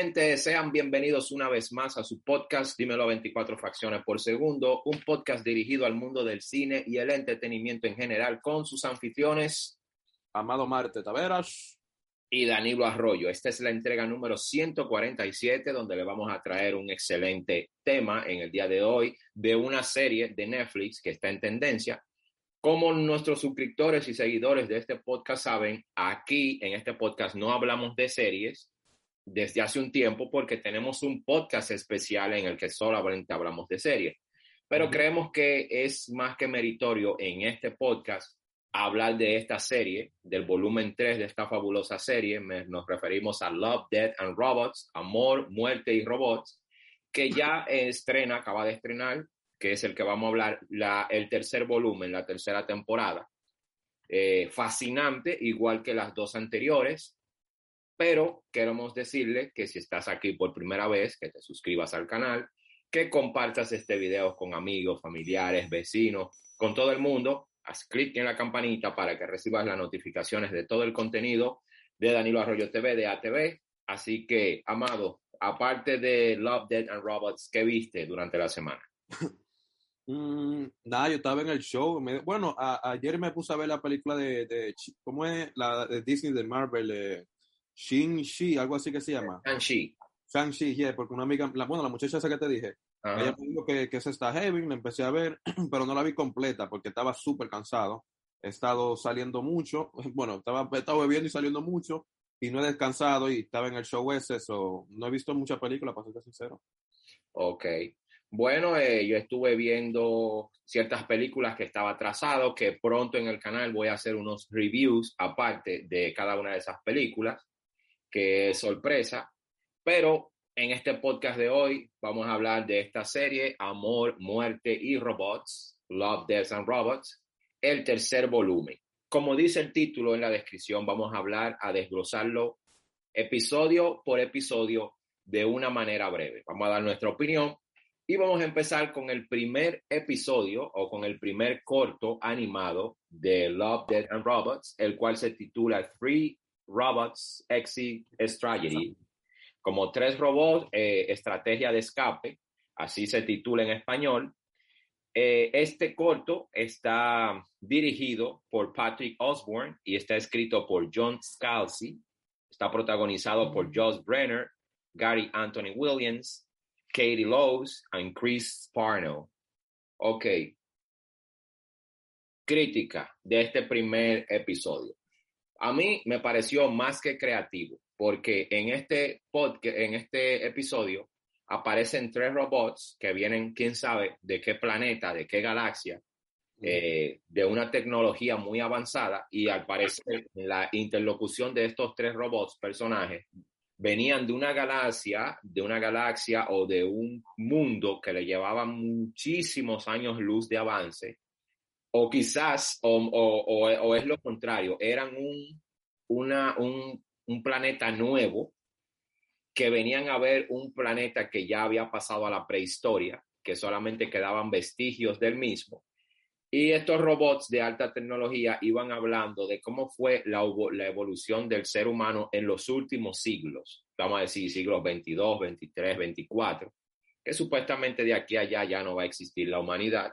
Gente, sean bienvenidos una vez más a su podcast Dímelo 24 fracciones por segundo, un podcast dirigido al mundo del cine y el entretenimiento en general con sus anfitriones Amado Marte Taveras y Danilo Arroyo. Esta es la entrega número 147 donde le vamos a traer un excelente tema en el día de hoy de una serie de Netflix que está en tendencia. Como nuestros suscriptores y seguidores de este podcast saben, aquí en este podcast no hablamos de series, desde hace un tiempo porque tenemos un podcast especial en el que solamente hablamos de series. Pero creemos que es más que meritorio en este podcast hablar de esta serie, del volumen 3 de esta fabulosa serie. nos referimos a Love, Death and Robots, Amor, Muerte y Robots, que ya estrena, acaba de estrenar, que es el que vamos a hablar, la, el tercer volumen, la tercera temporada. Eh, fascinante, igual que las dos anteriores pero queremos decirle que si estás aquí por primera vez, que te suscribas al canal, que compartas este video con amigos, familiares, vecinos, con todo el mundo. Haz clic en la campanita para que recibas las notificaciones de todo el contenido de Danilo Arroyo TV, de ATV. Así que, Amado, aparte de Love, Dead and Robots, ¿qué viste durante la semana? Mm, yo estaba en el show. bueno, ayer me puse a ver la película de, ¿cómo es? La de Disney, de Marvel, eh, Shin-Shi, algo así que se llama. Shang-Chi. Shang-Chi, yeah, porque una amiga, la, bueno, la muchacha esa que te dije, ella me dijo que, que se está heavy, la empecé a ver, pero no la vi completa porque estaba súper cansado. He estado saliendo mucho, bueno, estaba, he estado bebiendo y saliendo mucho y no he descansado y estaba en el show ese, eso no he visto mucha película, para ser sincero. Ok. Bueno, eh, yo estuve viendo ciertas películas que estaba atrasado, que pronto en el canal voy a hacer unos reviews aparte de cada una de esas películas que es sorpresa, pero en este podcast de hoy vamos a hablar de esta serie, Amor, Muerte y Robots, Love, Death and Robots, el tercer volumen. Como dice el título en la descripción, vamos a hablar, a desglosarlo episodio por episodio de una manera breve. Vamos a dar nuestra opinión y vamos a empezar con el primer episodio o con el primer corto animado de Love, Death and Robots, el cual se titula Free Robots Exit Strategy, como tres robots, eh, estrategia de escape, así se titula en español. Eh, este corto está dirigido por Patrick Osborne y está escrito por John Scalzi. Está protagonizado por Josh Brenner, Gary Anthony Williams, Katie Lowe's y Chris Parnell. Ok. Crítica de este primer episodio. A mí me pareció más que creativo, porque en este podcast, en este episodio, aparecen tres robots que vienen, quién sabe, de qué planeta, de qué galaxia, eh, de una tecnología muy avanzada, y al parecer la interlocución de estos tres robots, personajes, venían de una galaxia, de una galaxia o de un mundo que le llevaba muchísimos años luz de avance o quizás, o, es lo contrario, eran un, una, un, un, planeta nuevo que venían a ver un planeta que ya había pasado a la prehistoria, que solamente quedaban vestigios del mismo. Y estos robots de alta tecnología iban hablando de cómo fue la, la evolución del ser humano en los últimos siglos, vamos a decir siglos 22, 23, 24, que supuestamente de aquí a allá ya no va a existir la humanidad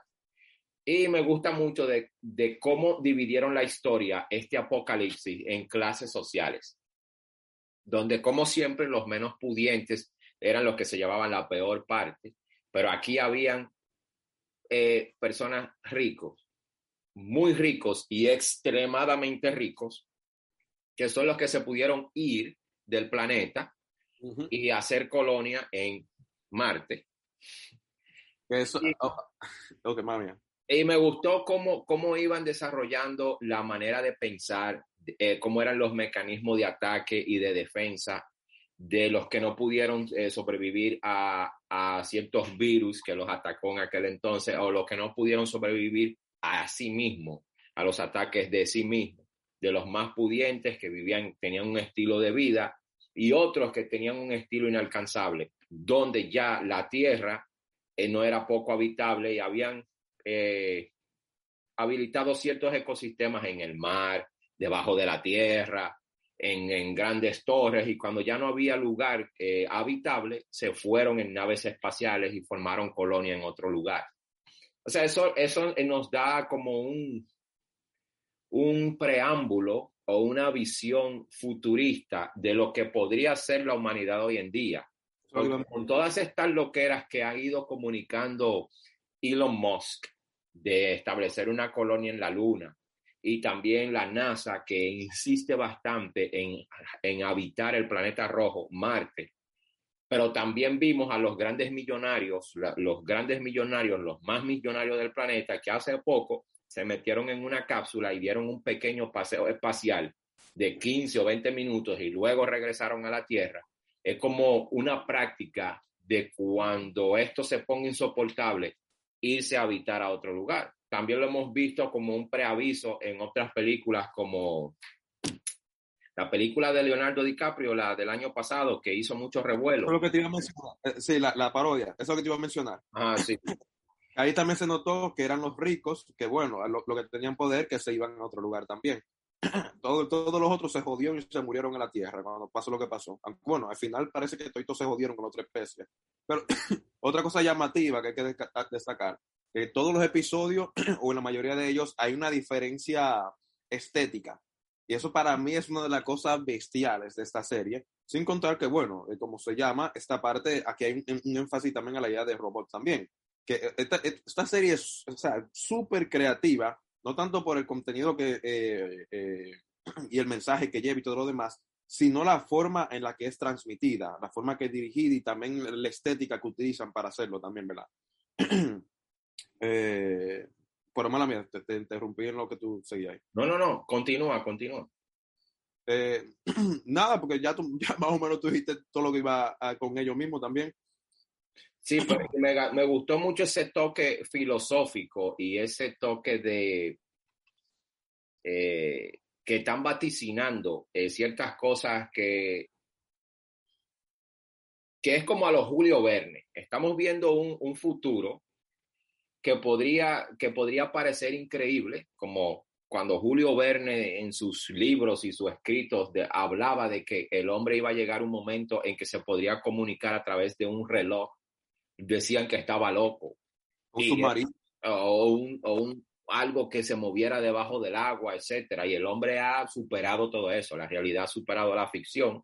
y me gusta mucho de, cómo dividieron la historia, este apocalipsis, en clases sociales, donde como siempre los menos pudientes eran los que se llevaban la peor parte, pero aquí habían eh, personas ricos, muy ricos y extremadamente ricos, que son los que se pudieron ir del planeta y hacer colonia en Marte. Eso, oh, ok, mami. Y me gustó cómo, cómo iban desarrollando la manera de pensar, eh, cómo eran los mecanismos de ataque y de defensa de los que no pudieron eh, sobrevivir a, a, ciertos virus que los atacó en aquel entonces, o los que no pudieron sobrevivir a sí mismos, a los ataques de sí mismos, de los más pudientes que vivían, tenían un estilo de vida, y otros que tenían un estilo inalcanzable, donde ya la tierra eh, no era poco habitable y habían eh, habilitado ciertos ecosistemas en el mar, debajo de la tierra, en, grandes torres y cuando ya no había lugar eh, habitable, se fueron en naves espaciales y formaron colonia en otro lugar. O sea, eso, eso nos da como un, un preámbulo o una visión futurista de lo que podría ser la humanidad hoy en día. con todas estas loqueras que ha ido comunicando Elon Musk de establecer una colonia en la Luna, y también la NASA, que insiste bastante en, en habitar el planeta rojo, Marte. Pero también vimos a los grandes millonarios, los grandes millonarios, los más millonarios del planeta, que hace poco se metieron en una cápsula y dieron un pequeño paseo espacial de 15 o 20 minutos y luego regresaron a la Tierra. Es como una práctica de cuando esto se ponga insoportable, irse a habitar a otro lugar. También lo hemos visto como un preaviso en otras películas como la película de Leonardo DiCaprio, la del año pasado, que hizo mucho revuelo. Lo que te iba a mencionar. Eh, sí, la, parodia, eso es lo que te iba a mencionar. Ah, sí. Ahí también se notó que eran los ricos, que bueno, lo, que tenían poder, que se iban a otro lugar también. Todo, todos los otros se jodieron y se murieron en la tierra cuando pasó lo que pasó. Bueno, al final parece que todos se jodieron con otra especie. Pero otra cosa llamativa que hay que destacar en todos los episodios, o en la mayoría de ellos, hay una diferencia estética. Y eso para mí es una de las cosas bestiales de esta serie. Sin contar que, bueno, eh, como se llama, esta parte, aquí hay un, énfasis también a la idea de robot también. Que eh, esta, esta serie es súper creativa, no tanto por el contenido que, eh, y el mensaje que lleva y todo lo demás, sino la forma en la que es transmitida, la forma que es dirigida y también la estética que utilizan para hacerlo también, ¿verdad? Eh, pero mala mía, te, interrumpí en lo que tú seguías ahí. No, no, no, continúa, continúa. Eh, nada, porque ya, tú, ya más o menos tú dijiste todo lo que iba con ellos mismos también. Sí, pero me, me, gustó mucho ese toque filosófico y ese toque de eh, que están vaticinando eh, ciertas cosas que, que es como a los Julio Verne. Estamos viendo un, un futuro que podría, que podría parecer increíble, como cuando Julio Verne en sus libros y sus escritos hablaba de que el hombre iba a llegar un momento en que se podría comunicar a través de un reloj, decían que estaba loco. Un submarino. O, un, o un, algo que se moviera debajo del agua, etcétera. Y el hombre ha superado todo eso. La realidad ha superado la ficción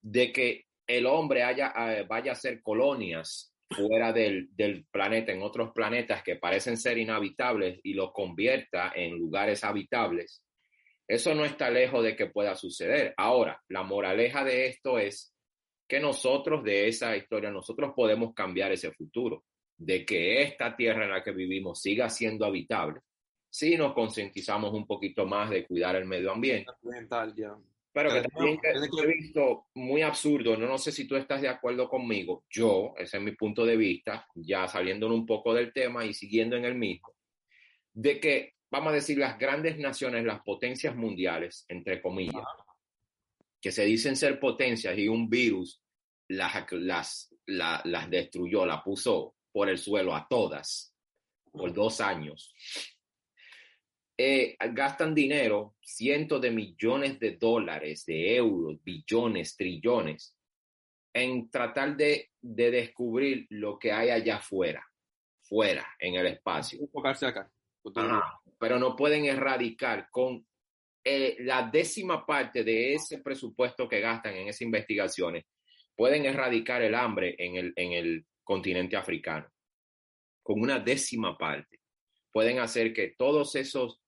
de que el hombre haya, eh, vaya a hacer colonias fuera del, del, planeta, en otros planetas que parecen ser inhabitables y los convierta en lugares habitables, eso no está lejos de que pueda suceder. Ahora, la moraleja de esto es que nosotros de esa historia, nosotros podemos cambiar ese futuro, de que esta tierra en la que vivimos siga siendo habitable, si nos concientizamos un poquito más de cuidar el medio ambiente. ya. Pero que también he visto muy absurdo, no, no sé si tú estás de acuerdo conmigo, yo, ese es mi punto de vista, ya saliendo un poco del tema y siguiendo en el mismo, de que, vamos a decir, las grandes naciones, las potencias mundiales, entre comillas, que se dicen ser potencias y un virus las, las, las destruyó, la puso por el suelo a todas por dos años eh, gastan dinero, cientos de millones de dólares, de euros, billones, trillones, en tratar de, descubrir lo que hay allá afuera, fuera, en el espacio. acá. pero no pueden erradicar con eh, la décima parte de ese presupuesto que gastan en esas investigaciones, pueden erradicar el hambre en el, en el continente africano. Con una décima parte. Pueden hacer que todos esos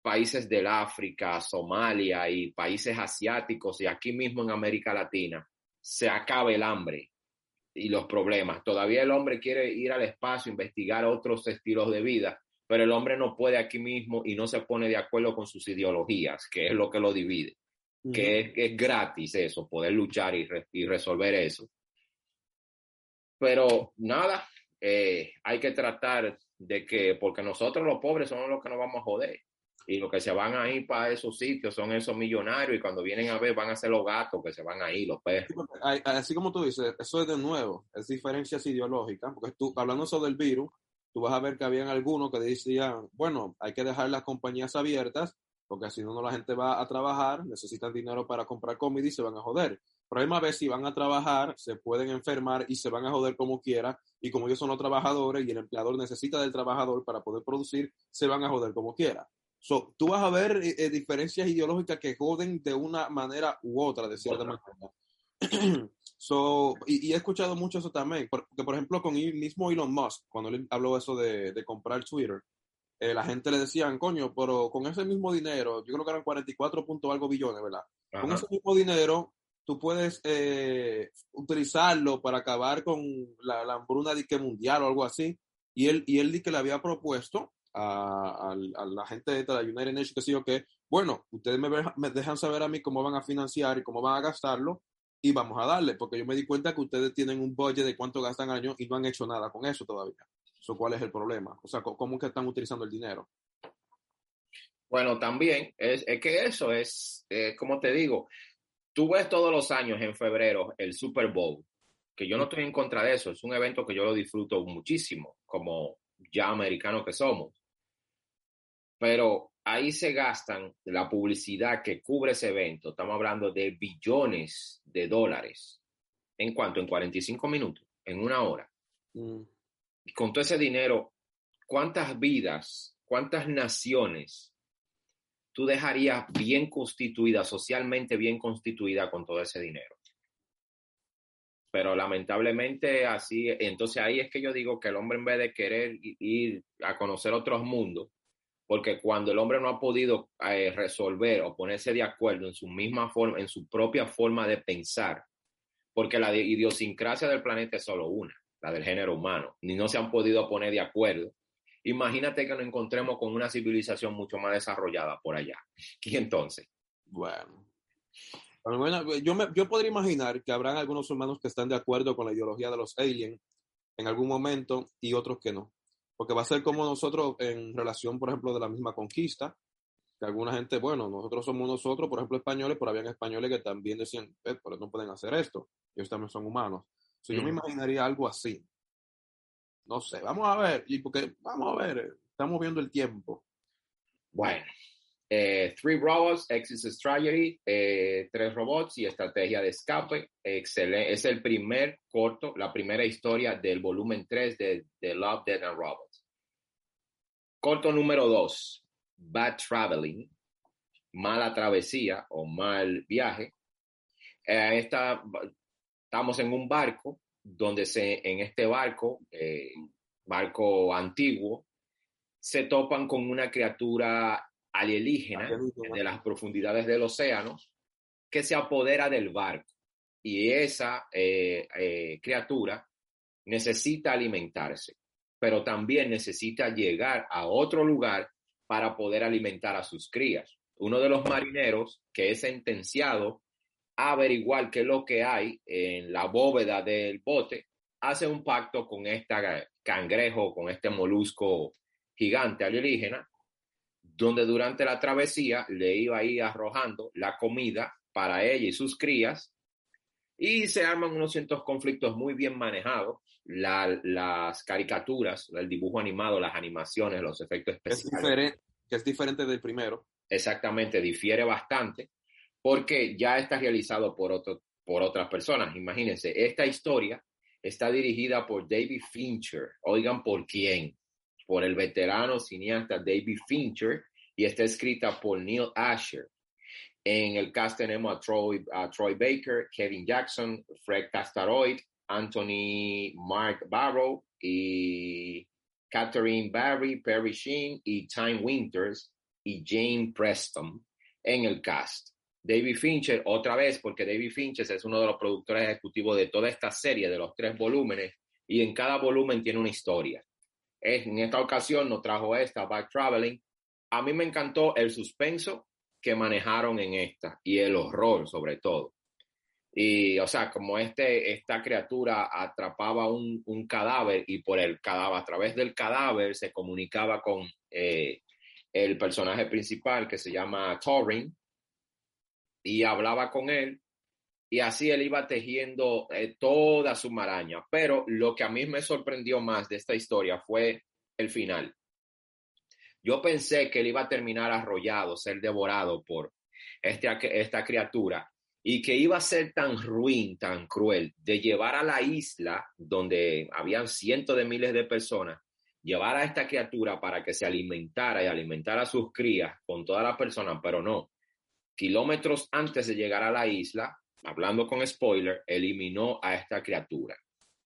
países del África, Somalia y países asiáticos y aquí mismo en América Latina, se acabe el hambre y los problemas. Todavía el hombre quiere ir al espacio, investigar otros estilos de vida, pero el hombre no puede aquí mismo y no se pone de acuerdo con sus ideologías, que es lo que lo divide, que, es, gratis eso, poder luchar y, resolver eso. Pero nada, eh, hay que tratar de que, porque nosotros los pobres somos los que nos vamos a joder y los que se van a ir para esos sitios son esos millonarios y cuando vienen a ver van a ser los gatos que se van a ir, los perros. Así como tú dices, eso es de nuevo, es diferencias ideológicas, porque tú, hablando sobre el virus, tú vas a ver que habían algunos que decían, bueno, hay que dejar las compañías abiertas porque si no, la gente va a trabajar, necesitan dinero para comprar comida y se van a joder. Pero a vez, si van a trabajar, se pueden enfermar y se van a joder como quiera, y como ellos son los trabajadores y el empleador necesita del trabajador para poder producir, se van a joder como quiera. So, tú vas a ver eh, eh, diferencias ideológicas que joden de una manera u otra, de cierta manera. so, y, he escuchado mucho eso también, porque por ejemplo con el mismo Elon Musk, cuando él habló eso de, de comprar Twitter, eh, la gente le decían, coño, pero con ese mismo dinero, yo creo que eran 44 puntos algo billones, ¿verdad? Con ese mismo dinero, tú puedes eh, utilizarlo para acabar con la, la hambruna que mundial o algo así. Y él, y él que le había propuesto a, la gente de la United Nations, que sí que, bueno, ustedes me, me dejan saber a mí cómo van a financiar y cómo van a gastarlo y vamos a darle, porque yo me di cuenta que ustedes tienen un budget de cuánto gastan al año y no han hecho nada con eso todavía. ¿Cuál es el problema? O sea, ¿cómo que están utilizando el dinero? Bueno, también es, que eso es, eh, como te digo, tú ves todos los años en febrero el Super Bowl, que yo no estoy en contra de eso, es un evento que yo lo disfruto muchísimo, como ya americano que somos. Pero ahí se gastan la publicidad que cubre ese evento, estamos hablando de billones de dólares. ¿En cuanto En 45 minutos, en una hora. Mm con todo ese dinero, ¿cuántas vidas, cuántas naciones tú dejarías bien constituida, socialmente bien constituida con todo ese dinero? Pero lamentablemente así, entonces ahí es que yo digo que el hombre en vez de querer ir a conocer otros mundos, porque cuando el hombre no ha podido eh, resolver o ponerse de acuerdo en su misma forma, en su propia forma de pensar, porque la idiosincrasia del planeta es solo una la del género humano, ni no se han podido poner de acuerdo. Imagínate que nos encontremos con una civilización mucho más desarrollada por allá. ¿Y entonces? Bueno. bueno yo, me, yo podría imaginar que habrán algunos humanos que están de acuerdo con la ideología de los aliens en algún momento y otros que no. Porque va a ser como nosotros en relación, por ejemplo, de la misma conquista, que alguna gente, bueno, nosotros somos nosotros, por ejemplo, españoles, pero habían españoles que también decían, eh, pero no pueden hacer esto, ellos también son humanos. So, Yo me imaginaría algo así. No sé, vamos a ver, y porque vamos a ver, estamos viendo el tiempo. Bueno, eh, Three Robots, Exit Strategy, eh, tres robots y estrategia de escape. Excelente. Es el primer corto, la primera historia del volumen 3 de, de Love, Dead and Robots. Corto número 2, Bad Traveling, mala travesía o mal viaje. Eh, esta estamos en un barco donde se, en este barco, eh, barco antiguo, se topan con una criatura alienígena de las profundidades del océano que se apodera del barco. Y esa eh, criatura necesita alimentarse, pero también necesita llegar a otro lugar para poder alimentar a sus crías. Uno de los marineros que es sentenciado averiguar qué es lo que hay en la bóveda del bote, hace un pacto con este cangrejo, con este molusco gigante alienígena, donde durante la travesía le iba a ir arrojando la comida para ella y sus crías, y se arman unos cientos conflictos muy bien manejados. las caricaturas, el dibujo animado, las animaciones, los efectos especiales. Es diferente, que es diferente del primero. Exactamente, difiere bastante porque ya está realizado por, otro, por otras personas. Imagínense, esta historia está dirigida por David Fincher. Oigan, ¿por quién? Por el veterano cineasta David Fincher y está escrita por Neil Asher. En el cast tenemos a Troy, a Troy Baker, Kevin Jackson, Fred Castaroid, Anthony Mark Barrow y Catherine Barry, Perry Sheen y Time Winters y Jane Preston en el cast. David Fincher, otra vez, porque David Fincher es uno de los productores ejecutivos de toda esta serie, de los tres volúmenes, y en cada volumen tiene una historia. En esta ocasión nos trajo esta, Back Traveling. A mí me encantó el suspenso que manejaron en esta y el horror sobre todo. Y, o sea, como este, esta criatura atrapaba un, un cadáver y por el cadáver, a través del cadáver se comunicaba con eh, el personaje principal que se llama Thorin, y hablaba con él y así él iba tejiendo eh, toda su maraña. Pero lo que a mí me sorprendió más de esta historia fue el final. Yo pensé que él iba a terminar arrollado, ser devorado por este, esta criatura y que iba a ser tan ruin, tan cruel, de llevar a la isla donde habían cientos de miles de personas, llevar a esta criatura para que se alimentara y alimentara a sus crías con todas las personas, pero no. Kilómetros antes de llegar a la isla, hablando con spoiler, eliminó a esta criatura.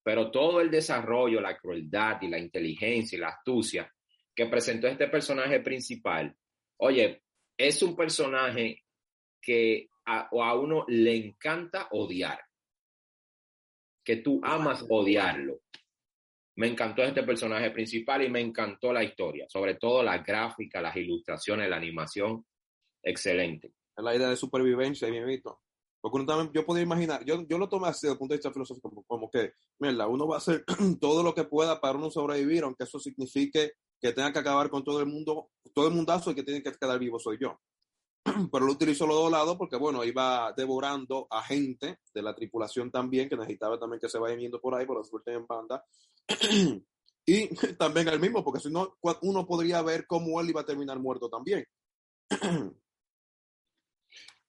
Pero todo el desarrollo, la crueldad y la inteligencia y la astucia que presentó este personaje principal, oye, es un personaje que a, o a uno le encanta odiar, que tú amas odiarlo. Me encantó este personaje principal y me encantó la historia, sobre todo la gráfica, las ilustraciones, la animación, excelente. Es la idea de supervivencia, bien visto. Porque uno también, yo podía imaginar, yo, yo lo tomé así desde el punto de vista filosófico, como, como que, mira, uno va a hacer todo lo que pueda para uno sobrevivir, aunque eso signifique que tenga que acabar con todo el mundo, todo el mundazo y que tiene que quedar vivo soy yo. pero lo utilizó los dos lados porque, bueno, iba devorando a gente de la tripulación también, que necesitaba también que se vayan yendo por ahí, por la suerte en banda. y también al mismo, porque si no, uno podría ver cómo él iba a terminar muerto también.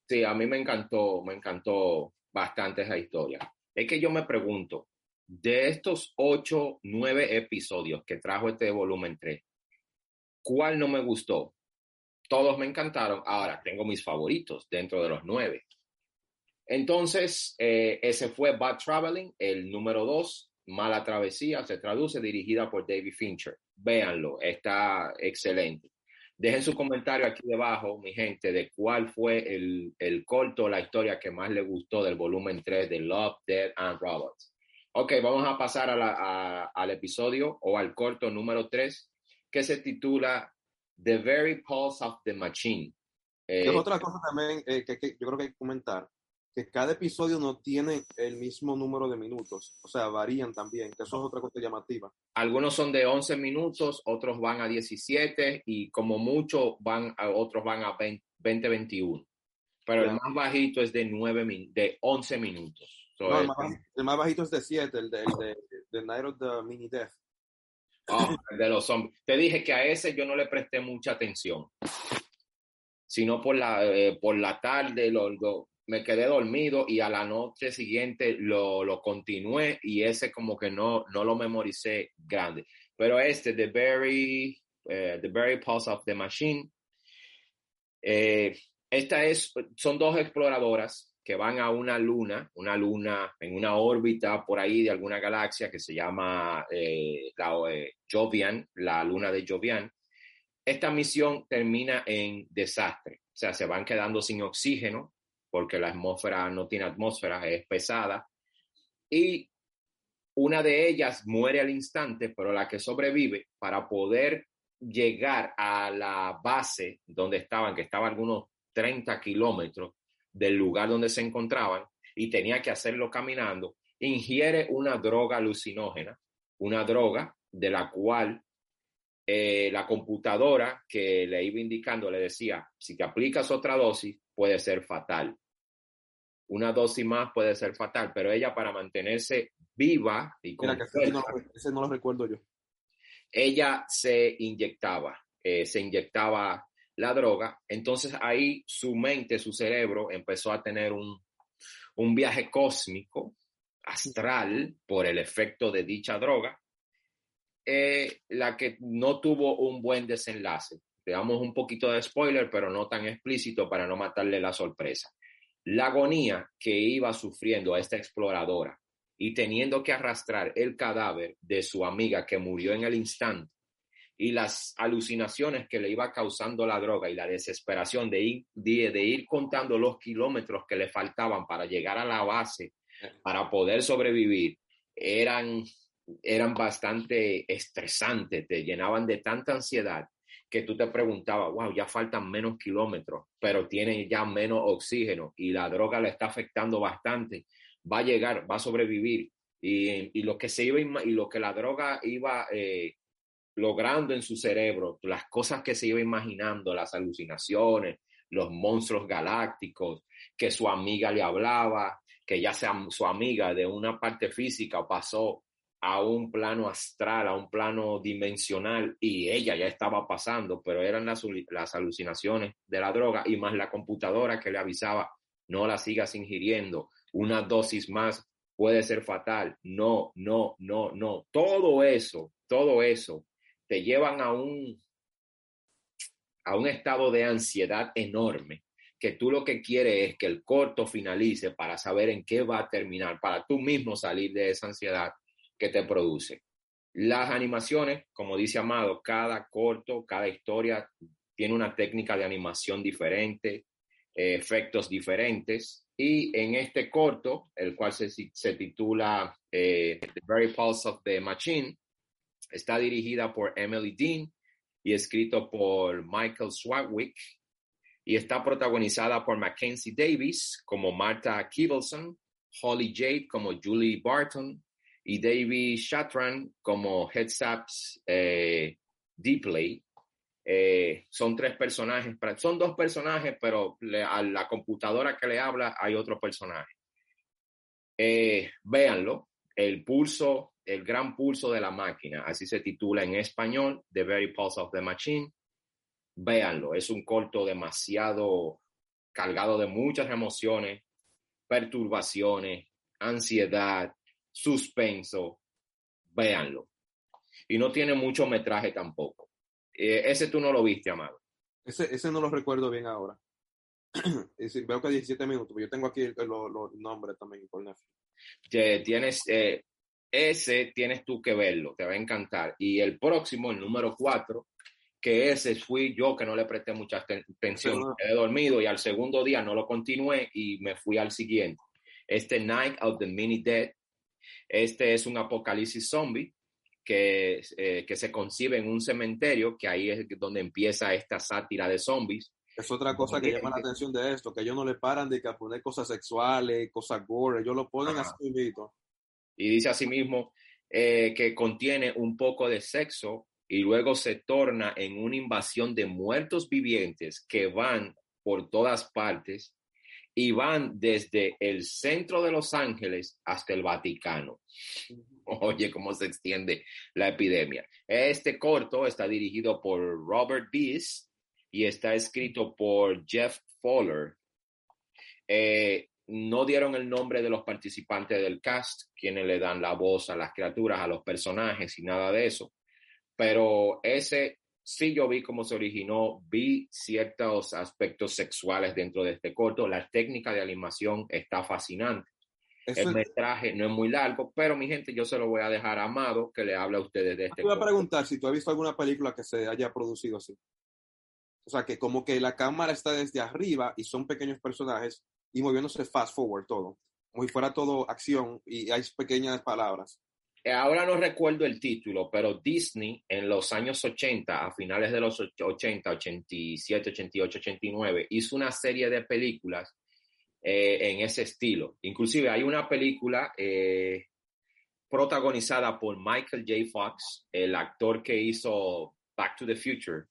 sí, a mí me encantó, me encantó bastante esa historia. Es que yo me pregunto, de estos ocho, nueve episodios que trajo este volumen 3, ¿cuál no me gustó? todos me encantaron. Ahora tengo mis favoritos dentro de los nueve. Entonces, eh, ese fue Bad Traveling, el número dos, Mala Travesía, se traduce, dirigida por David Fincher. Véanlo, está excelente. Dejen su comentario aquí debajo, mi gente, de cuál fue el, el corto, la historia que más le gustó del volumen 3 de Love, Dead and Robots. Ok, vamos a pasar al episodio o al corto número 3 que se titula The Very Pulse of the Machine. es eh, otra cosa también eh, que, yo creo que hay que comentar, que cada episodio no tiene el mismo número de minutos, o sea, varían también, que eso es otra cosa llamativa. Algunos son de 11 minutos, otros van a 17 y como mucho van a, otros van a 20, 21. Pero el más bajito es de, 9, de 11 minutos. El, más, bajito es de 7, el de, el de, Night of the Mini Death. Ah, de los zombies. Te dije que a ese yo no le presté mucha atención, sino por la, eh, por la tarde lo, me quedé dormido y a la noche siguiente lo, lo continué y ese como que no, no lo memoricé grande. Pero este, The Very, eh, The Very Pulse of the Machine, eh, esta es, son dos exploradoras que van a una luna, una luna en una órbita por ahí de alguna galaxia que se llama eh, la, eh, Jovian, la luna de Jovian. Esta misión termina en desastre, o sea, se van quedando sin oxígeno porque la atmósfera no tiene atmósfera, es pesada. Y una de ellas muere al instante, pero la que sobrevive para poder llegar a la base donde estaban, que estaba algunos 30 kilómetros, del lugar donde se encontraban y tenía que hacerlo caminando, ingiere una droga alucinógena, una droga de la cual eh, la computadora que le iba indicando le decía, si te aplicas otra dosis, puede ser fatal. Una dosis más puede ser fatal, pero ella para mantenerse viva y con ese no, lo recuerdo yo. Ella se inyectaba, eh, se inyectaba la droga, entonces ahí su mente, su cerebro empezó a tener un, viaje cósmico, astral, por el efecto de dicha droga, eh, la que no tuvo un buen desenlace. Damos un poquito de spoiler, pero no tan explícito para no matarle la sorpresa. La agonía que iba sufriendo esta exploradora y teniendo que arrastrar el cadáver de su amiga que murió en el instante y las alucinaciones que le iba causando la droga y la desesperación de ir, de, ir contando los kilómetros que le faltaban para llegar a la base, para poder sobrevivir, eran, eran bastante estresantes, te llenaban de tanta ansiedad que tú te preguntabas, wow, ya faltan menos kilómetros, pero tienen ya menos oxígeno y la droga le está afectando bastante, va a llegar, va a sobrevivir. Y, y lo que se iba y lo que la droga iba eh, logrando en su cerebro las cosas que se iba imaginando, las alucinaciones, los monstruos galácticos, que su amiga le hablaba, que ya sea su amiga de una parte física pasó a un plano astral, a un plano dimensional, y ella ya estaba pasando, pero eran las, las alucinaciones de la droga y más la computadora que le avisaba, no la sigas ingiriendo, una dosis más puede ser fatal, no, no, no, no, todo eso, todo eso te llevan a un, a un estado de ansiedad enorme que tú lo que quieres es que el corto finalice para saber en qué va a terminar, para tú mismo salir de esa ansiedad que te produce. Las animaciones, como dice Amado, cada corto, cada historia tiene una técnica de animación diferente, eh, efectos diferentes. Y en este corto, el cual se, se titula eh, The Very Pulse of the Machine, está dirigida por Emily Dean y escrito por Michael Swagwick y está protagonizada por Mackenzie Davis como Martha Kibelson, Holly Jade como Julie Barton y David Shatran como Headsaps eh, Deeply. Eh, son tres personajes, son dos personajes, pero a la computadora que le habla hay otro personaje. Eh, véanlo, el pulso, el gran pulso de la máquina, así se titula en español, The Very Pulse of the Machine véanlo. Es un corto demasiado cargado de muchas emociones, perturbaciones, ansiedad, suspenso. Véanlo. Y no tiene mucho metraje tampoco. Eh, ese tú no lo viste, Amado. Ese, ese no lo recuerdo bien ahora. veo que 17 minutos, yo tengo aquí los nombres también por Netflix. Tienes, eh, ese tienes tú que verlo, te va a encantar. Y el próximo, el número 4, que ese fui yo que no le presté mucha atención, he dormido y al segundo día no lo continué y me fui al siguiente. Este Night of the Mini Dead, este es un apocalipsis zombie que, eh, que se concibe en un cementerio, que ahí es donde empieza esta sátira de zombies. Es otra cosa que llama la atención de esto, que ellos no le paran de que poner cosas sexuales, cosas gore, ellos lo ponen así Y dice asimismo eh, que contiene un poco de sexo, y luego se torna en una invasión de muertos vivientes que van por todas partes y van desde el centro de Los Ángeles hasta el Vaticano. Oye, cómo se extiende la epidemia. Este corto está dirigido por Robert Bees y está escrito por Jeff Fowler. Eh, no dieron el nombre de los participantes del cast, quienes le dan la voz a las criaturas, a los personajes y nada de eso pero ese sí yo vi cómo se originó, vi ciertos aspectos sexuales dentro de este corto, la técnica de animación está fascinante. el metraje no es muy largo, pero mi gente, yo se lo voy a dejar a Amado que le hable a ustedes de este. Te voy a preguntar si tú has visto alguna película que se haya producido así. O sea, que como que la cámara está desde arriba y son pequeños personajes y moviéndose fast forward todo. Como si fuera todo acción y hay pequeñas palabras. Eh, ahora no recuerdo el título, pero Disney en los años 80, a finales de los 80, 87, 88, 89, hizo una serie de películas eh, en ese estilo. Inclusive hay una película eh, protagonizada por Michael J. Fox, el actor que hizo Back to the Future,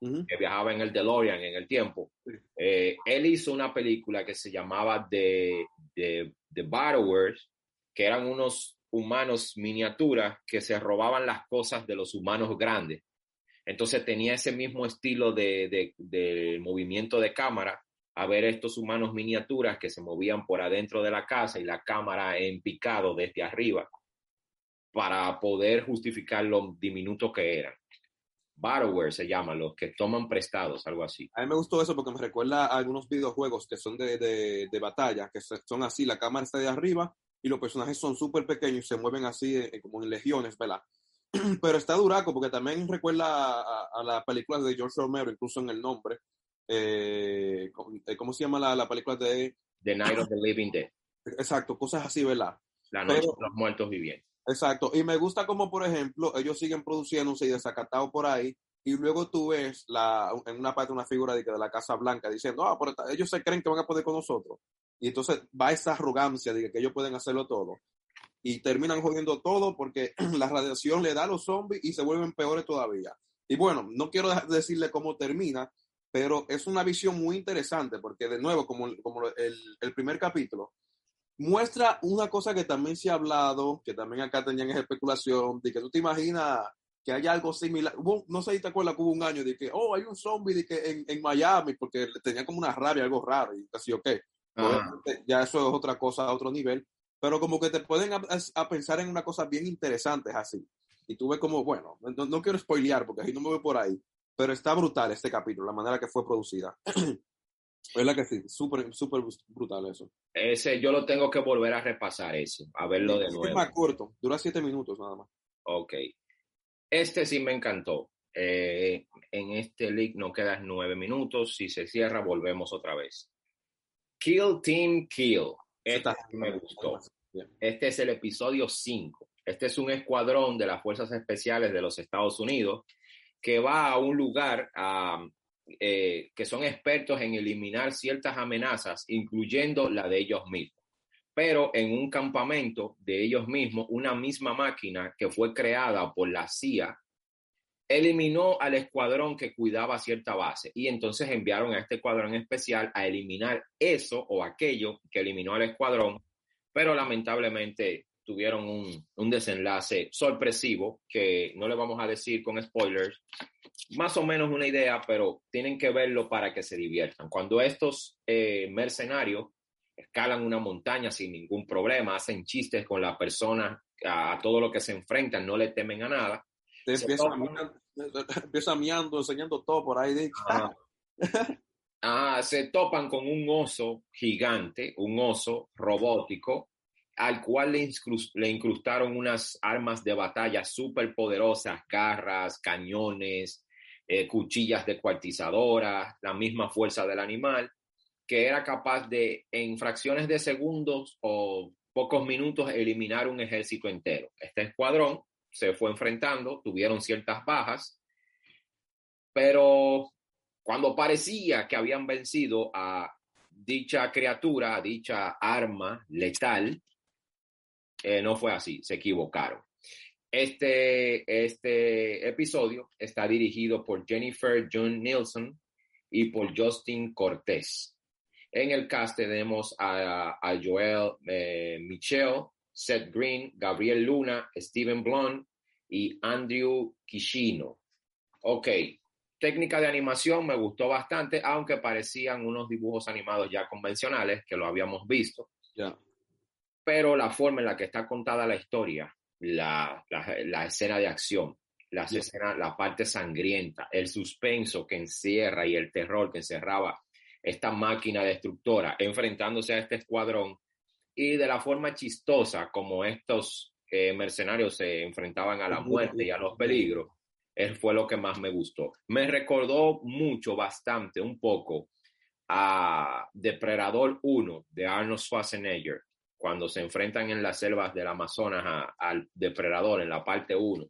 que viajaba en el DeLorean en el tiempo. él hizo una película que se llamaba The, The, The Borrowers, que eran unos humanos miniaturas que se robaban las cosas de los humanos grandes. Entonces tenía ese mismo estilo de, movimiento de cámara a ver estos humanos miniaturas que se movían por adentro de la casa y la cámara en picado desde arriba para poder justificar lo diminutos que eran. Borrower se llama, los que toman prestados, algo así. A mí me gustó eso porque me recuerda a algunos videojuegos que son de, de batalla, que son así, la cámara está de arriba y los personajes son súper pequeños y se mueven así eh, eh, como en legiones, ¿verdad? Pero está duraco porque también recuerda a, las películas de George Romero, incluso en el nombre. Eh, ¿Cómo se llama la, la, película de... The Night of the Living Dead. Exacto, cosas así, ¿verdad? La noche de los muertos vivientes. Exacto, y me gusta como, por ejemplo, ellos siguen produciéndose y desacatados por ahí, y luego tú ves la, en una parte una figura de, de la Casa Blanca diciendo, ah, pero ellos se creen que van a poder con nosotros. Y entonces va esa arrogancia de que ellos pueden hacerlo todo. Y terminan jodiendo todo porque la radiación le da a los zombies y se vuelven peores todavía. Y bueno, no quiero decirle cómo termina, pero es una visión muy interesante porque de nuevo, como, como el, el primer capítulo, muestra una cosa que también se ha hablado, que también acá tenían esa especulación, de que tú te imaginas que haya algo similar. no sé si te acuerdas que hubo un año de que, oh, hay un zombie de que en, en Miami, porque tenía como una rabia, algo raro, y así, ok. Ya eso es otra cosa a otro nivel, pero como que te pueden a, pensar en una cosa bien interesante así. Y tú ves como, bueno, no, no quiero spoilear porque ahí no me voy por ahí, pero está brutal este capítulo, la manera que fue producida. ¿Verdad que sí? Súper, súper brutal eso. Ese yo lo tengo que volver a repasar ese, a verlo de nuevo. Es más corto, dura siete minutos nada más. Ok. Este sí me encantó. Eh, en este link no quedan nueve minutos. Si se cierra, volvemos otra vez. Kill Team Kill. Este me gustó. Este es el episodio 5. Este es un escuadrón de las Fuerzas Especiales de los Estados Unidos que va a un lugar a eh, que son expertos en eliminar ciertas amenazas, incluyendo la de ellos mismos. Pero en un campamento de ellos mismos, una misma máquina que fue creada por la CIA eliminó al escuadrón que cuidaba cierta base y entonces enviaron a este escuadrón especial a eliminar eso o aquello que eliminó al escuadrón, pero lamentablemente tuvieron un, un, desenlace sorpresivo que no le vamos a decir con spoilers, más o menos una idea, pero tienen que verlo para que se diviertan. Cuando estos eh, mercenarios escalan una montaña sin ningún problema, hacen chistes con la persona, a, todo lo que se enfrentan, no le temen a nada. Empieza, miando, enseñando todo por ahí. Ah, se topan con un oso gigante, un oso robótico, al cual le, le incrustaron unas armas de batalla súper poderosas, garras, cañones, eh, cuchillas descuartizadoras, la misma fuerza del animal, que era capaz de, en fracciones de segundos o pocos minutos, eliminar un ejército entero. Este escuadrón se fue enfrentando, tuvieron ciertas bajas, pero cuando parecía que habían vencido a dicha criatura, a dicha arma letal, eh, no fue así, se equivocaron. Este, este episodio está dirigido por Jennifer John Nielsen y por Justin Cortés. En el cast tenemos a, Joel eh, Michel, Seth Green, Gabriel Luna, Steven Blond y Andrew Kishino. Ok, técnica de animación me gustó bastante, aunque parecían unos dibujos animados ya convencionales que lo habíamos visto. Ya pero la forma en la que está contada la historia, la, escena de acción, la, la parte sangrienta, el suspenso que encierra y el terror que encerraba esta máquina destructora enfrentándose a este escuadrón y de la forma chistosa como estos eh, mercenarios se enfrentaban a la muerte y a los peligros, fue lo que más me gustó. Me recordó mucho, bastante, un poco a Depredador 1 de Arnold Schwarzenegger, cuando se enfrentan en las selvas del Amazonas al depredador en la parte 1,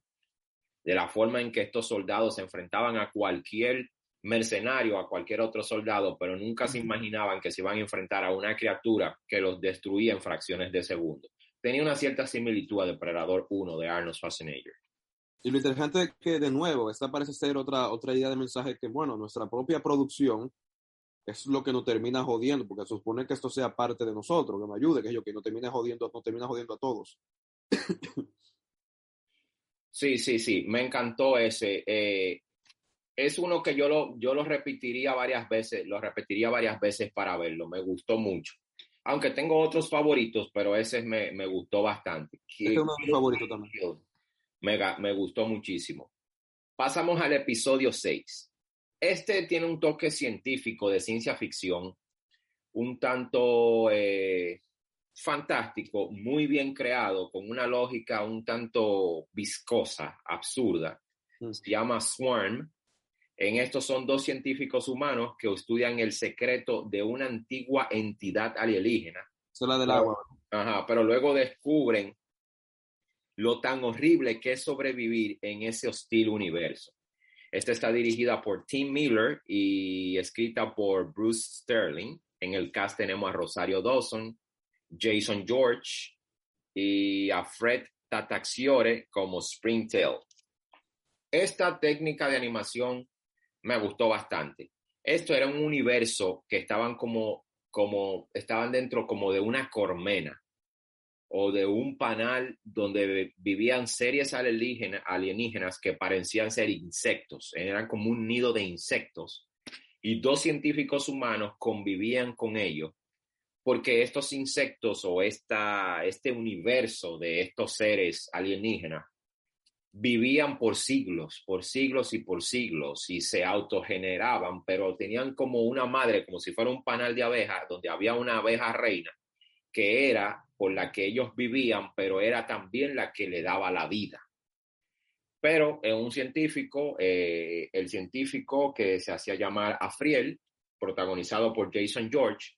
de la forma en que estos soldados se enfrentaban a cualquier mercenario, a cualquier otro soldado, pero nunca se imaginaban que se iban a enfrentar a una criatura que los destruía en fracciones de segundo. Tenía una cierta similitud a Depredador 1 de Arnold Schwarzenegger. Y lo interesante es que, de nuevo, esta parece ser otra, otra idea de mensaje que, bueno, nuestra propia producción es lo que nos termina jodiendo, porque se supone que esto sea parte de nosotros, que me ayude, que yo que no termine jodiendo, no termina jodiendo a todos. Sí, sí, sí, me encantó ese. Eh, es uno que yo lo, yo lo repetiría varias veces, lo repetiría varias veces para verlo, me gustó mucho. Aunque tengo otros favoritos, pero ese me, me gustó bastante. Este es uno de mis favoritos también. Me, me gustó muchísimo. Pasamos al episodio 6. Este tiene un toque científico de ciencia ficción, un tanto eh, fantástico, muy bien creado, con una lógica un tanto viscosa, absurda. Mm. Se llama Swarm. En estos son dos científicos humanos que estudian el secreto de una antigua entidad alienígena. Es la del agua. Ajá, pero luego descubren lo tan horrible que es sobrevivir en ese hostil universo. Esta está dirigida por Tim Miller y escrita por Bruce Sterling. En el cast tenemos a Rosario Dawson, Jason George y a Fred Tataxiore como Springtail. Esta técnica de animación me gustó bastante. Esto era un universo que estaban como como estaban dentro como de una cormena o de un panal donde vivían series alienígenas, que parecían ser insectos, eran como un nido de insectos, y dos científicos humanos convivían con ellos, porque estos insectos o esta, este universo de estos seres alienígenas vivían por siglos, por siglos y por siglos y se autogeneraban, pero tenían como una madre, como si fuera un panal de abejas, donde había una abeja reina, que era por la que ellos vivían, pero era también la que le daba la vida. Pero en un científico, eh, el científico que se hacía llamar Afriel, protagonizado por Jason George,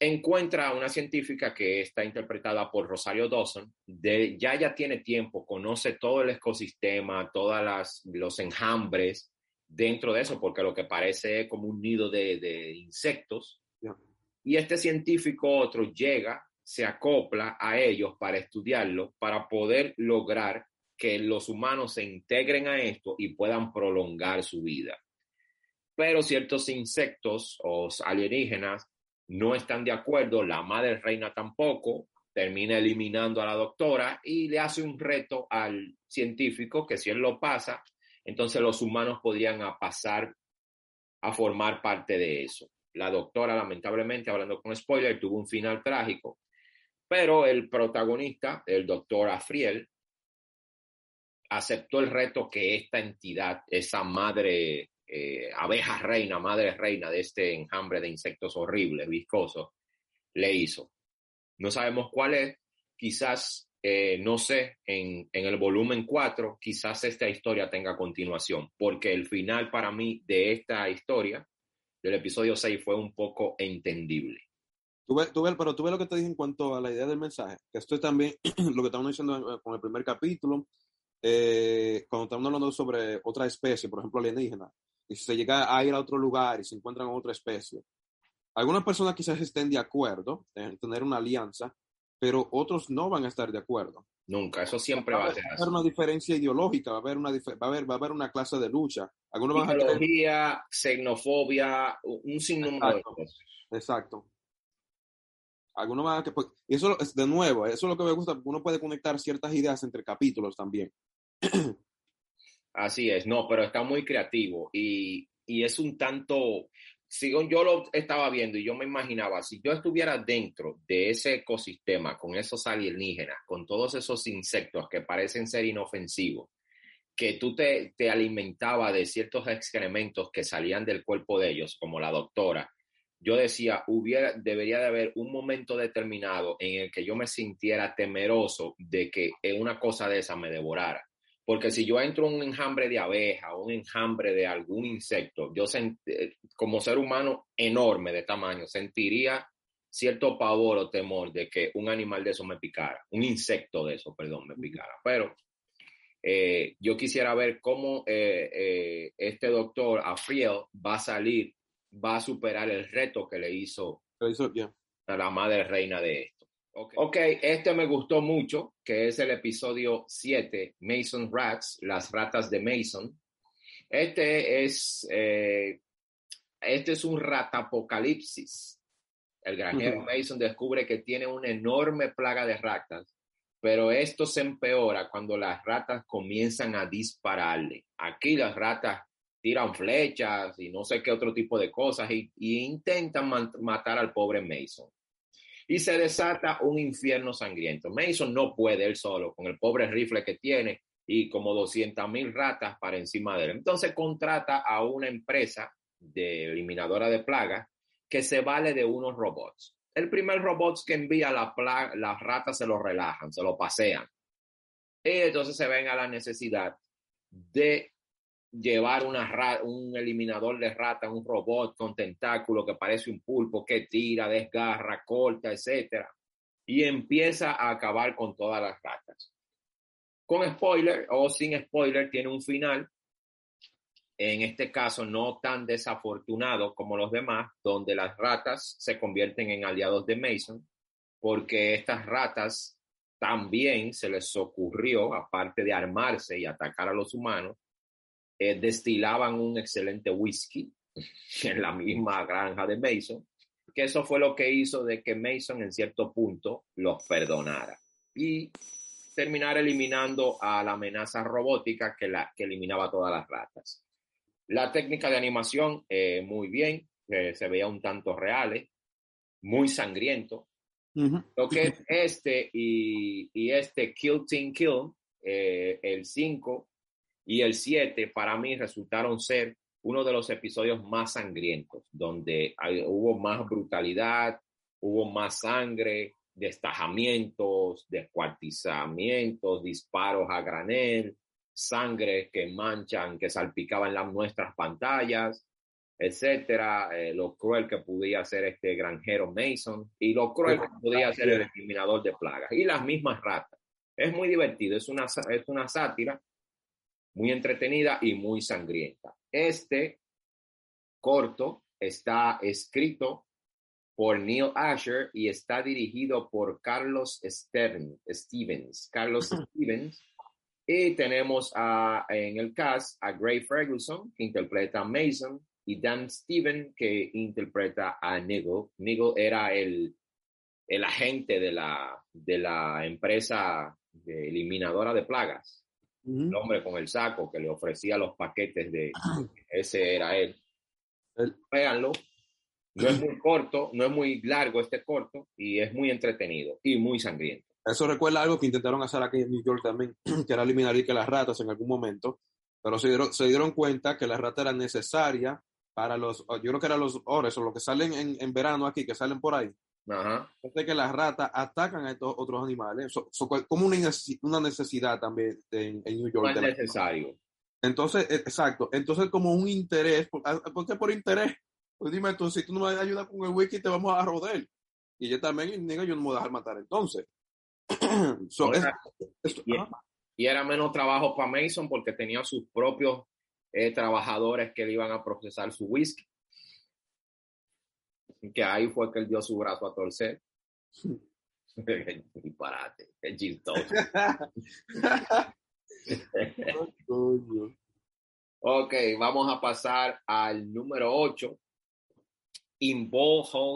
encuentra a una científica que está interpretada por Rosario Dawson, de, ya ya tiene tiempo, conoce todo el ecosistema, todos los enjambres dentro de eso, porque lo que parece es como un nido de, insectos. Y este científico otro llega, se acopla a ellos para estudiarlo, para poder lograr que los humanos se integren a esto y puedan prolongar su vida. Pero ciertos insectos o alienígenas no están de acuerdo, la madre reina tampoco, termina eliminando a la doctora y le hace un reto al científico que si él lo pasa, entonces los humanos podrían pasar a formar parte de eso. La doctora, lamentablemente, hablando con spoiler, tuvo un final trágico, pero el protagonista, el doctor Afriel, aceptó el reto que esta entidad, esa madre eh, abeja reina, madre reina de este enjambre de insectos horribles, viscosos, le hizo. No sabemos cuál es, quizás, eh, no sé, en, en, el volumen 4, quizás esta historia tenga continuación, porque el final para mí de esta historia, del episodio 6, fue un poco entendible. Tú pero tú ves lo que te dije en cuanto a la idea del mensaje, que esto es también lo que estamos diciendo con el primer capítulo, eh, cuando estamos hablando sobre otra especie, por ejemplo alienígena, y si se llega a ir a otro lugar y se encuentran con otra especie, algunas personas quizás estén de acuerdo en tener una alianza, pero otros no van a estar de acuerdo. Nunca, eso siempre va, a ser. Va a haber una diferencia ideológica, va a haber una, va a haber, va a haber una clase de lucha. Algunos Ideología, xenofobia, un sinnúmero de cosas. Exacto. Algunos van a que, pues, eso es de nuevo, eso es lo que me gusta, uno puede conectar ciertas ideas entre capítulos también. Así es, no, pero está muy creativo y, y es un tanto, si yo lo estaba viendo y yo me imaginaba, si yo estuviera dentro de ese ecosistema con esos alienígenas, con todos esos insectos que parecen ser inofensivos, que tú te, te alimentaba de ciertos excrementos que salían del cuerpo de ellos, como la doctora, yo decía, hubiera, debería de haber un momento determinado en el que yo me sintiera temeroso de que una cosa de esa me devorara. Porque si yo entro en un enjambre de abeja un enjambre de algún insecto, yo eh, como ser humano enorme de tamaño sentiría cierto pavor o temor de que un animal de eso me picara, un insecto de eso, perdón, me picara. Pero eh, yo quisiera ver cómo eh, este doctor Afriel va a salir, va a superar el reto que le hizo, a la madre reina de esto. ok, este me gustó mucho que es el episodio 7, Mason Rats, las ratas de Mason. Este es, eh, este es un ratapocalipsis. El granjero Mason descubre que tiene una enorme plaga de ratas, pero esto se empeora cuando las ratas comienzan a dispararle. Aquí las ratas tiran flechas y no sé qué otro tipo de cosas y, intentan matar al pobre Mason y se desata un infierno sangriento. Mason no puede él solo, con el pobre rifle que tiene y como 200 mil ratas para encima de él. Entonces contrata a una empresa de eliminadora de plagas que se vale de unos robots. El primer robot que envía la plaga, las ratas se lo relajan, se lo pasean. Y entonces se ven a la necesidad de llevar una un eliminador de rata, un robot con tentáculo que parece un pulpo que tira, desgarra, corta, etcétera, y empieza a acabar con todas las ratas. Con spoiler o sin spoiler tiene un final, en este caso no tan desafortunado como los demás, donde las ratas se convierten en aliados de Mason, porque estas ratas también se les ocurrió, aparte de armarse y atacar a los humanos, eh, destilaban un excelente whisky en la misma granja de Mason que eso fue lo que hizo de que Mason en cierto punto los perdonara y terminar eliminando a la amenaza robótica que, la, que eliminaba todas las ratas. La técnica de animación, eh, muy bien, eh, se veía un tanto reales, muy sangriento. Lo que es este y, y este Kill Team Kill, eh, el 5 y el 7, para mí resultaron ser uno de los episodios más sangrientos, donde hubo más brutalidad, hubo más sangre, destajamientos, descuartizamientos, disparos a granel, sangre que manchan, que salpicaban las nuestras pantallas, etcétera, eh, lo cruel que podía ser este granjero Mason y lo cruel que podía ser el eliminador de plagas y las mismas ratas. Es muy divertido, es una, es una sátira muy entretenida y muy sangrienta. Este corto está escrito por Neil Asher y está dirigido por Carlos Stern, Stevens. Carlos Stevens y tenemos a, en el cast a Gray Ferguson, que interpreta a Mason, y Dan Steven, que interpreta a Nigel. Nigel era el, el agente de la, de la empresa eliminadora de plagas. El hombre con el saco que le ofrecía los paquetes de... Ese era él. Véanlo. No es muy corto, no es muy largo este corto y es muy entretenido y muy sangriento. Eso recuerda algo que intentaron hacer aquí en New York también, que era eliminar que las ratas en algún momento, pero se dieron, se dieron cuenta que la rata era necesaria para los, yo creo que eran los ores o los que salen en, en, verano aquí, que salen por ahí. Ajá. que las ratas atacan a estos otros animales, como una, una necesidad también en, New York. No es necesario. Entonces, e, exacto, entonces como un interés, ah, ¿por, qué por interés? Pues dime tú, si tú no me ayudas con el wiki, te vamos a roder. Y yo también, digo, yo no me voy a dejar matar entonces. y, era menos trabajo para Mason porque tenía sus propios eh, trabajadores que le iban a procesar su whisky. Que ahí fue que él dio su brazo a torcer. Disparate, es chistoso. ok, vamos a pasar al número 8. In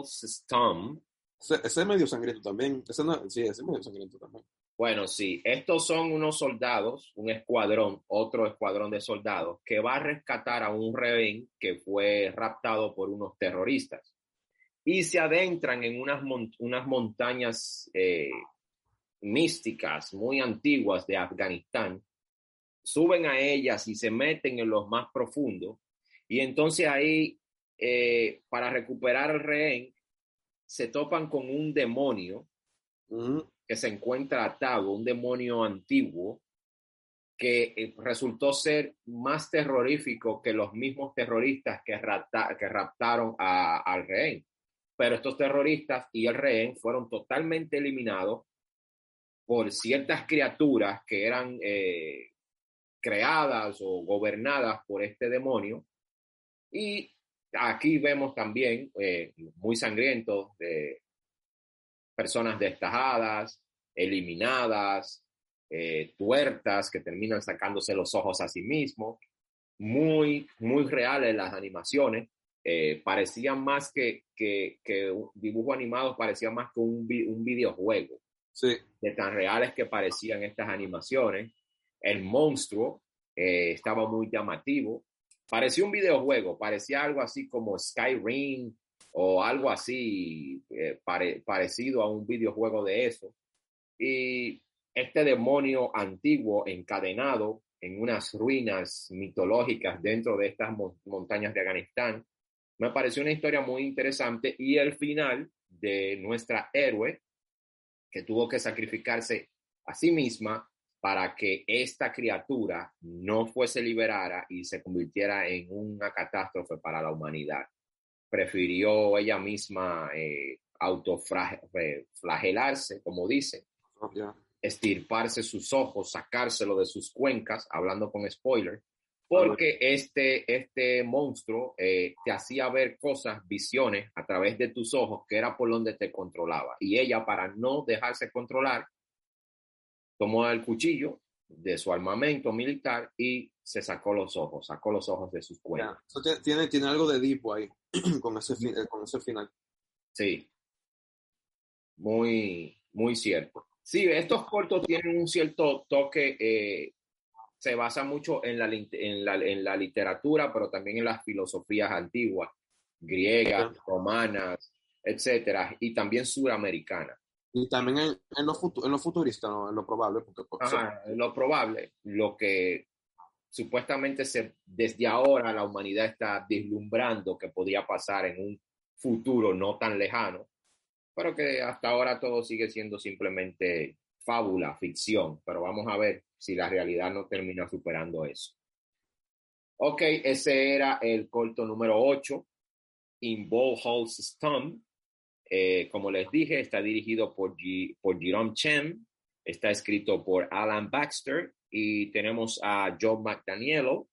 Stump ese, es medio sangriento también. Ese sí, ese es medio sangriento también. Bueno, sí, estos son unos soldados, un escuadrón, otro escuadrón de soldados, que va a rescatar a un rehén que fue raptado por unos terroristas. Y se adentran en unas, unas montañas eh, místicas muy antiguas de Afganistán, suben a ellas y se meten en los más profundos. Y entonces ahí, eh, para recuperar al rehén, se topan con un demonio que se encuentra atado, un demonio antiguo, que eh, resultó ser más terrorífico que los mismos terroristas que, que raptaron al rehén. Pero estos terroristas y el rehén fueron totalmente eliminados por ciertas criaturas que eran eh, creadas o gobernadas por este demonio y Aquí vemos también eh, muy sangrientos de personas destajadas, eliminadas, eh, tuertas que terminan sacándose los ojos a sí mismos, muy, muy reales las animaciones. Eh, parecían más que, que, que, un dibujo animado, parecía más que un, un videojuego. Sí. De tan reales que parecían estas animaciones. El monstruo estaba muy llamativo parecía un videojuego, parecía algo así como Skyrim o algo así eh, parecido a un videojuego de eso. Y este demonio antiguo encadenado en unas ruinas mitológicas dentro de estas montañas de Afganistán, me pareció una historia muy interesante y el final de nuestra héroe que tuvo que sacrificarse a sí misma para que esta criatura no fuese liberada y se convirtiera en una catástrofe para la humanidad. Prefirió ella misma eh, autoflagelarse, como dice, oh, estirparse sus ojos, sacárselo de sus cuencas, hablando con spoiler, porque este, este monstruo eh, te hacía ver cosas, visiones a través de tus ojos, que era por donde te controlaba. Y ella, para no dejarse controlar, tomó el cuchillo de su armamento militar y se sacó los ojos, sacó los ojos de sus cuellos. tiene, tiene algo de Dipo ahí con ese, con ese final. Sí. Muy, muy cierto. Sí, estos cortos tienen un cierto toque, eh, se basa mucho en la, en, la, en la literatura, pero también en las filosofías antiguas, griegas, romanas, etcétera, y también suramericanas. Y también en, en, lo, en lo futurista, ¿no? en lo probable. Porque, pues, Ajá, lo probable, lo que supuestamente se, desde ahora la humanidad está deslumbrando que podría pasar en un futuro no tan lejano, pero que hasta ahora todo sigue siendo simplemente fábula, ficción, pero vamos a ver si la realidad no termina superando eso. Ok, ese era el corto número 8, In Halls Stump. Eh, como les dije, está dirigido por, por Jerome Chen, está escrito por Alan Baxter y tenemos a Joe McDanielo,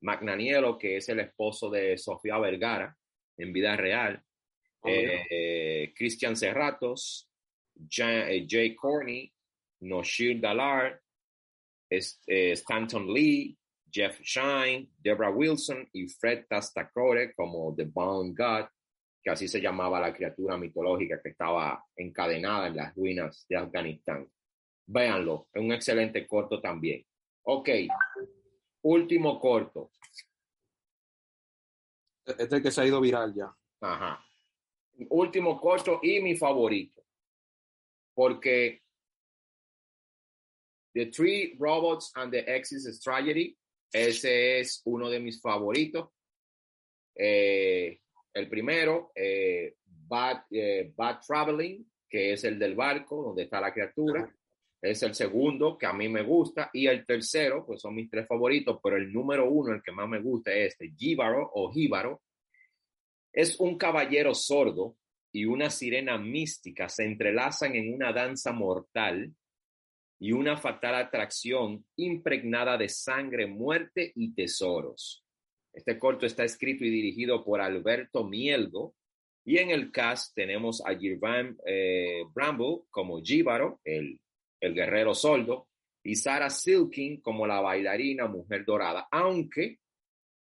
McDanielo, que es el esposo de Sofía Vergara en vida real, eh, Christian Serratos, eh, Jay Corney, Noshir Dalar, Stanton Lee, Jeff Shine, Deborah Wilson y Fred Tastacore como The Bound God, que así se llamaba la criatura mitológica que estaba encadenada en las ruinas de Afganistán. Véanlo, es un excelente corto también. Ok, último corto. Este que se ha ido viral ya. Ajá. Último corto y mi favorito. Porque The Three Robots and the Exit Tragedy, ese es uno de mis favoritos. Eh, el primero, eh, Bad, eh, Bad Traveling, que es el del barco, donde está la criatura. Es el segundo que a mí me gusta. Y el tercero, pues son mis tres favoritos, pero el número uno, el que más me gusta es este, Jíbaro o Jíbaro. Es un caballero sordo y una sirena mística. Se entrelazan en una danza mortal y una fatal atracción impregnada de sangre, muerte y tesoros. Este corto está escrito y dirigido por Alberto Mielgo y en el cast tenemos a Girvan eh, Bramble como Jíbaro, el el guerrero soldo, y Sarah Silkin como la bailarina mujer dorada, aunque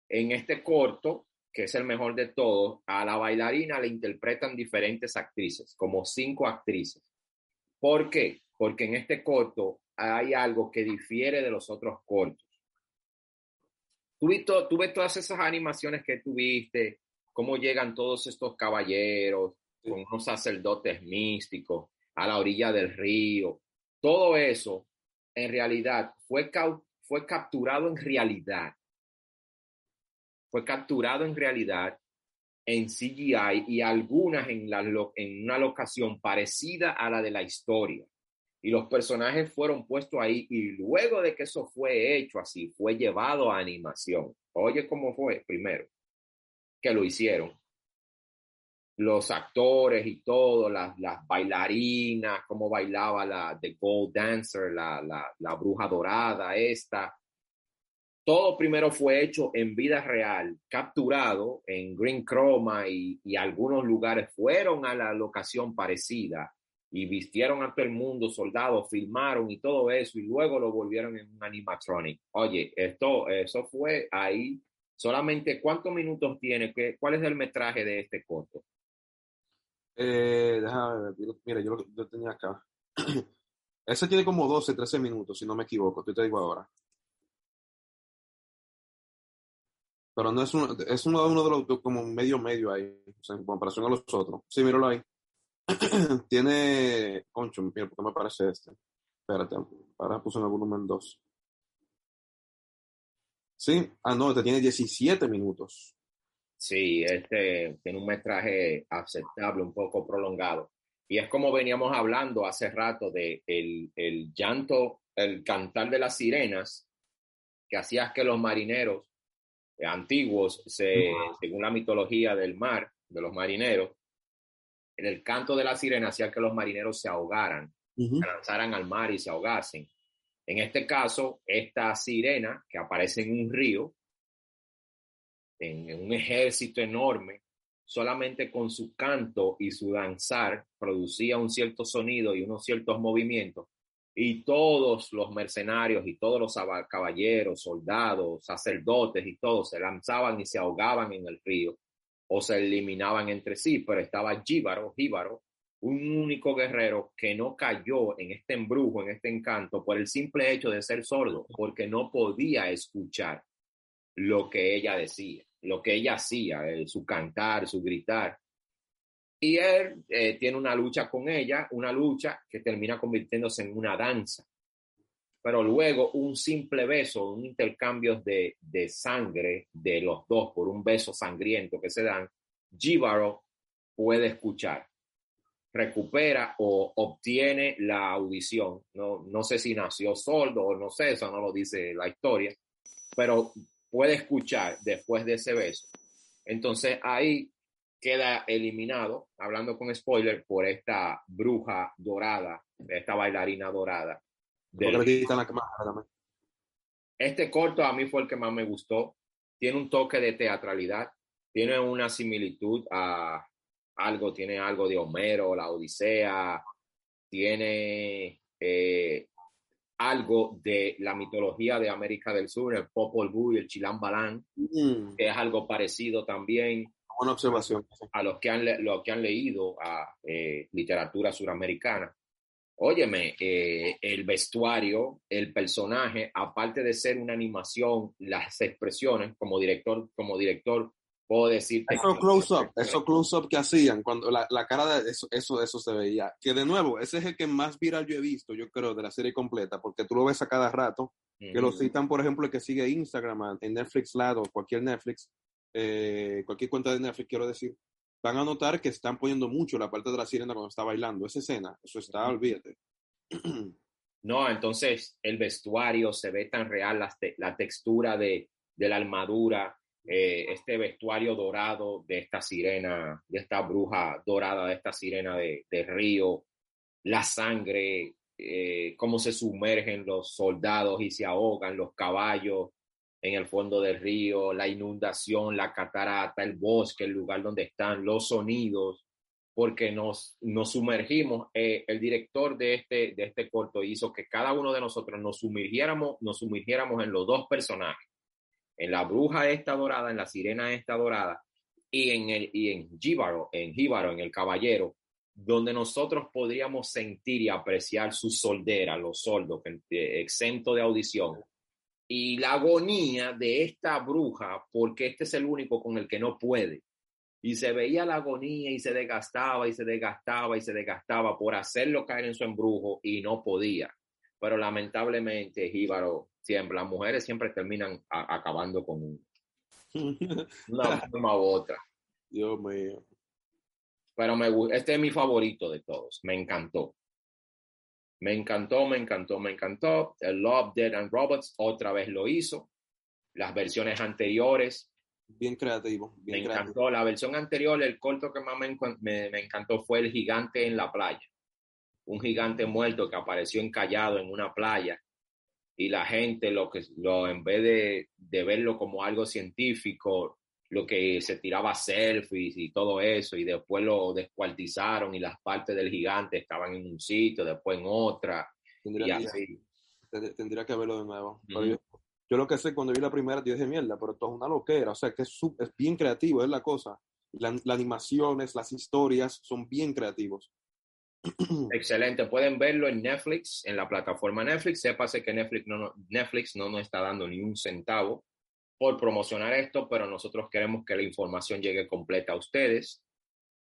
en este corto, que es el mejor de todos, a la bailarina le interpretan diferentes actrices, como cinco actrices. ¿Por qué? Porque en este corto hay algo que difiere de los otros cortos. Tú, tú ves todas esas animaciones que tuviste, cómo llegan todos estos caballeros con unos sacerdotes místicos a la orilla del río, todo eso en realidad fue, fue capturado en realidad. Fue capturado en realidad en CGI y algunas en, la, en una locación parecida a la de la historia. Y los personajes fueron puestos ahí y luego de que eso fue hecho así, fue llevado a animación. Oye, ¿cómo fue? Primero, que lo hicieron los actores y todo, las, las bailarinas, cómo bailaba la The Gold Dancer, la, la, la, bruja dorada, esta. Todo primero fue hecho en vida real, capturado en Green Chroma y, y algunos lugares fueron a la locación parecida y vistieron a todo el mundo, soldados, filmaron y todo eso y luego lo volvieron en un animatronic. Oye, esto, eso fue ahí. Solamente cuántos minutos tiene, ¿Qué, cuál es el metraje de este corto. Eh, déjame ver, mira, yo lo tenía acá. Ese tiene como 12, 13 minutos, si no me equivoco, te digo ahora. Pero no es uno, es uno, uno de los como medio medio ahí, o sea, en comparación a los otros. Sí, míralo ahí. tiene, concho, mira, ¿por qué me parece este? Espérate, ahora puse en el volumen 2. Sí, ah, no, este tiene 17 minutos. Sí, este tiene un metraje aceptable, un poco prolongado. Y es como veníamos hablando hace rato de el, el llanto, el cantar de las sirenas, que hacía que los marineros antiguos, se, según la mitología del mar, de los marineros, el canto de la sirena hacía que los marineros se ahogaran, se lanzaran al mar y se ahogasen. En este caso, esta sirena que aparece en un río, en, un ejército enorme, solamente con su canto y su danzar producía un cierto sonido y unos ciertos movimientos. Y todos los mercenarios y todos los caballeros, soldados, sacerdotes y todos se lanzaban y se ahogaban en el río o se eliminaban entre sí, pero estaba Jíbaro, Jíbaro, un único guerrero que no cayó en este embrujo, en este encanto, por el simple hecho de ser sordo, porque no podía escuchar lo que ella decía, lo que ella hacía, su cantar, su gritar. Y él eh, tiene una lucha con ella, una lucha que termina convirtiéndose en una danza. Pero luego un simple beso, un intercambio de, de sangre de los dos por un beso sangriento que se dan, Jíbaro puede escuchar recupera o obtiene la audición. No, no sé si nació sordo o no sé, eso no lo dice la historia, pero puede escuchar después de ese beso. Entonces ahí queda eliminado, hablando con spoiler, por esta bruja dorada, esta bailarina dorada. Este corto a mí fue el que más me gustó. Tiene un toque de teatralidad, tiene una similitud a algo, tiene algo de Homero, la Odisea, tiene eh, algo de la mitología de América del Sur, el Popol Vuh y el Chilán Balán, mm. que es algo parecido también. Una observación. A los que han, que han leído a eh, literatura suramericana. Óyeme, eh, el vestuario, el personaje, aparte de ser una animación, las expresiones como director, como director puedo decir Eso close-up, eso close-up que hacían, cuando la, la, cara de eso, eso, eso se veía. Que de nuevo, ese es el que más viral yo he visto, yo creo, de la serie completa, porque tú lo ves a cada rato, que lo citan, por ejemplo, el que sigue Instagram, en Netflix Lado, cualquier Netflix, eh, cualquier cuenta de Netflix, quiero decir, van a notar que están poniendo mucho la parte de la sirena cuando está bailando. Esa escena, eso está, olvídate. No, entonces el vestuario se ve tan real, la, la textura de, de la armadura, eh, este vestuario dorado de esta sirena, de esta bruja dorada, de esta sirena de, río, la sangre, eh, cómo se sumergen los soldados y se ahogan los caballos en el fondo del río, la inundación, la catarata, el bosque, el lugar donde están, los sonidos, porque nos, nos sumergimos. Eh, el director de este, de este corto hizo que cada uno de nosotros nos sumergiéramos, nos sumergiéramos en los dos personajes en la bruja esta dorada, en la sirena esta dorada, y en el y en Jíbaro, en Jíbaro, en el caballero, donde nosotros podríamos sentir y apreciar su soldera, los soldos, exento de audición, y la agonía de esta bruja, porque este es el único con el que no puede. Y se veía la agonía y se desgastaba y se desgastaba y se desgastaba por hacerlo caer en su embrujo y no podía. Pero lamentablemente Jíbaro siempre, las mujeres siempre terminan acabando con una forma u otra. Dios mío. Pero me, este es mi favorito de todos. Me encantó. Me encantó, me encantó, me encantó. El Love, Dead and Robots otra vez lo hizo. Las versiones anteriores. Bien creativo. me encantó. La versión anterior, el corto que más me, me, encantó fue El gigante en la playa. Un gigante muerto que apareció encallado en una playa y la gente lo que lo en vez de, de, verlo como algo científico lo que se tiraba selfies y todo eso y después lo descuartizaron y las partes del gigante estaban en un sitio después en otra tendría, y así. tendría que verlo de nuevo. Yo, lo que sé cuando vi la primera yo dije mierda pero esto es una loquera o sea que es, es bien creativo es la cosa. Las animaciones las historias son bien creativos. Excelente, pueden verlo en Netflix, en la plataforma Netflix. Sépase que Netflix no, Netflix no nos está dando ni un centavo por promocionar esto, pero nosotros queremos que la información llegue completa a ustedes.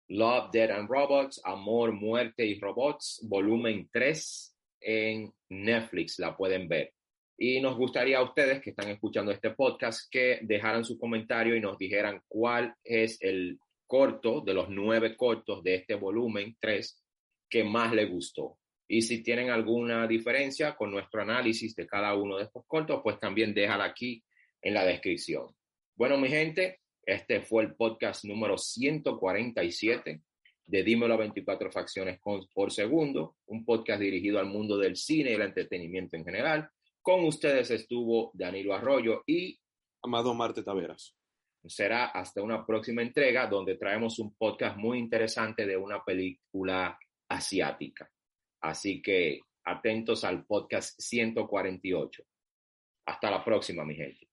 Love, Dead and Robots, Amor, Muerte y Robots, volumen 3 en Netflix, la pueden ver. Y nos gustaría a ustedes que están escuchando este podcast que dejaran su comentario y nos dijeran cuál es el corto de los nueve cortos de este volumen 3 que más le gustó. Y si tienen alguna diferencia con nuestro análisis de cada uno de estos cortos, pues también déjala aquí en la descripción. Bueno, mi gente, este fue el podcast número 147 de Dímelo a 24 facciones por segundo, un podcast dirigido al mundo del cine y el entretenimiento en general. Con ustedes estuvo Danilo Arroyo y Amado Marte Taveras. Será hasta una próxima entrega donde traemos un podcast muy interesante de una película asiática. Así que atentos al podcast 148. Hasta la próxima, mi gente.